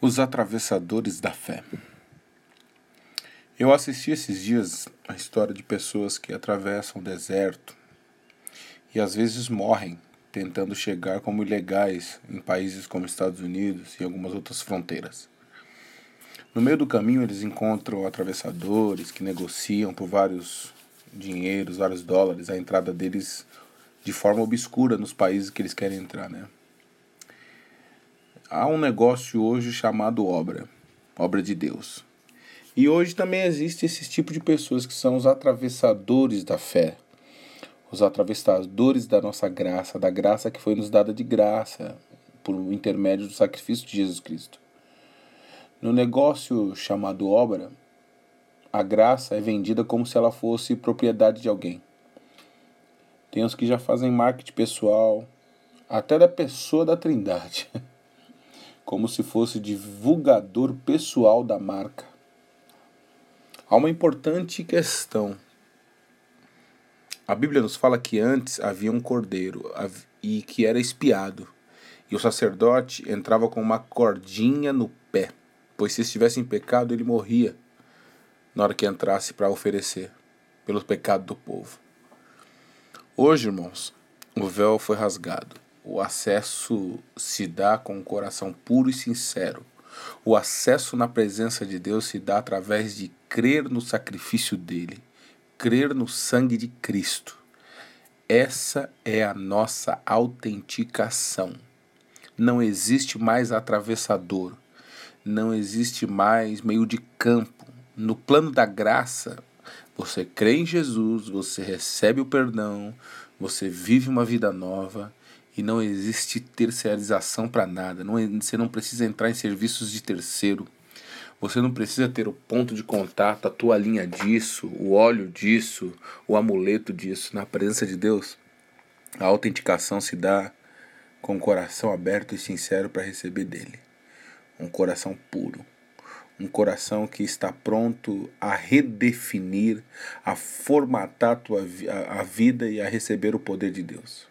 Os atravessadores da fé. Eu assisti esses dias a história de pessoas que atravessam o deserto e às vezes morrem tentando chegar como ilegais em países como Estados Unidos e algumas outras fronteiras. No meio do caminho eles encontram atravessadores que negociam por vários dinheiros, vários dólares a entrada deles de forma obscura nos países que eles querem entrar, né? Há um negócio hoje chamado obra, obra de Deus. E hoje também existe esse tipo de pessoas que são os atravessadores da fé, os atravessadores da nossa graça, da graça que foi nos dada de graça por intermédio do sacrifício de Jesus Cristo. No negócio chamado obra, a graça é vendida como se ela fosse propriedade de alguém. Tem os que já fazem marketing pessoal, até da pessoa da Trindade. como se fosse divulgador pessoal da marca. Há uma importante questão. A Bíblia nos fala que antes havia um cordeiro e que era espiado, e o sacerdote entrava com uma cordinha no pé, pois se estivesse em pecado ele morria na hora que entrasse para oferecer pelo pecado do povo. Hoje, irmãos, o véu foi rasgado o acesso se dá com um coração puro e sincero. O acesso na presença de Deus se dá através de crer no sacrifício dele, crer no sangue de Cristo. Essa é a nossa autenticação. Não existe mais atravessador, não existe mais meio de campo. No plano da graça, você crê em Jesus, você recebe o perdão, você vive uma vida nova e não existe terceirização para nada. Não, você não precisa entrar em serviços de terceiro. Você não precisa ter o ponto de contato, a toalhinha disso, o óleo disso, o amuleto disso. Na presença de Deus, a autenticação se dá com o coração aberto e sincero para receber dele. Um coração puro. Um coração que está pronto a redefinir, a formatar a, tua, a, a vida e a receber o poder de Deus.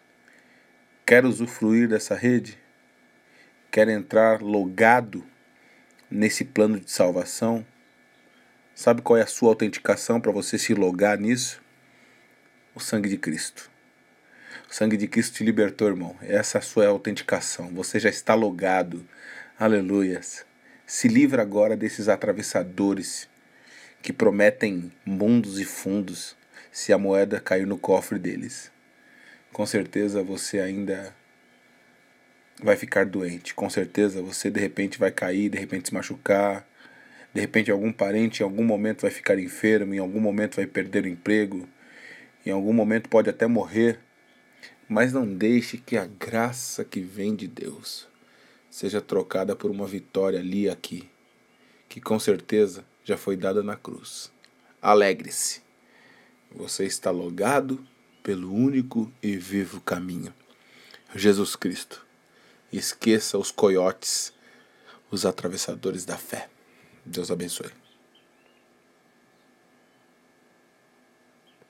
Quer usufruir dessa rede? Quer entrar logado nesse plano de salvação? Sabe qual é a sua autenticação para você se logar nisso? O sangue de Cristo. O sangue de Cristo te libertou, irmão. Essa é a sua autenticação. Você já está logado. Aleluias. Se livra agora desses atravessadores que prometem mundos e fundos se a moeda cair no cofre deles com certeza você ainda vai ficar doente. Com certeza você de repente vai cair, de repente se machucar. De repente algum parente em algum momento vai ficar enfermo, em algum momento vai perder o emprego, em algum momento pode até morrer. Mas não deixe que a graça que vem de Deus seja trocada por uma vitória ali aqui, que com certeza já foi dada na cruz. Alegre-se. Você está logado pelo único e vivo caminho, Jesus Cristo. Esqueça os coiotes, os atravessadores da fé. Deus abençoe.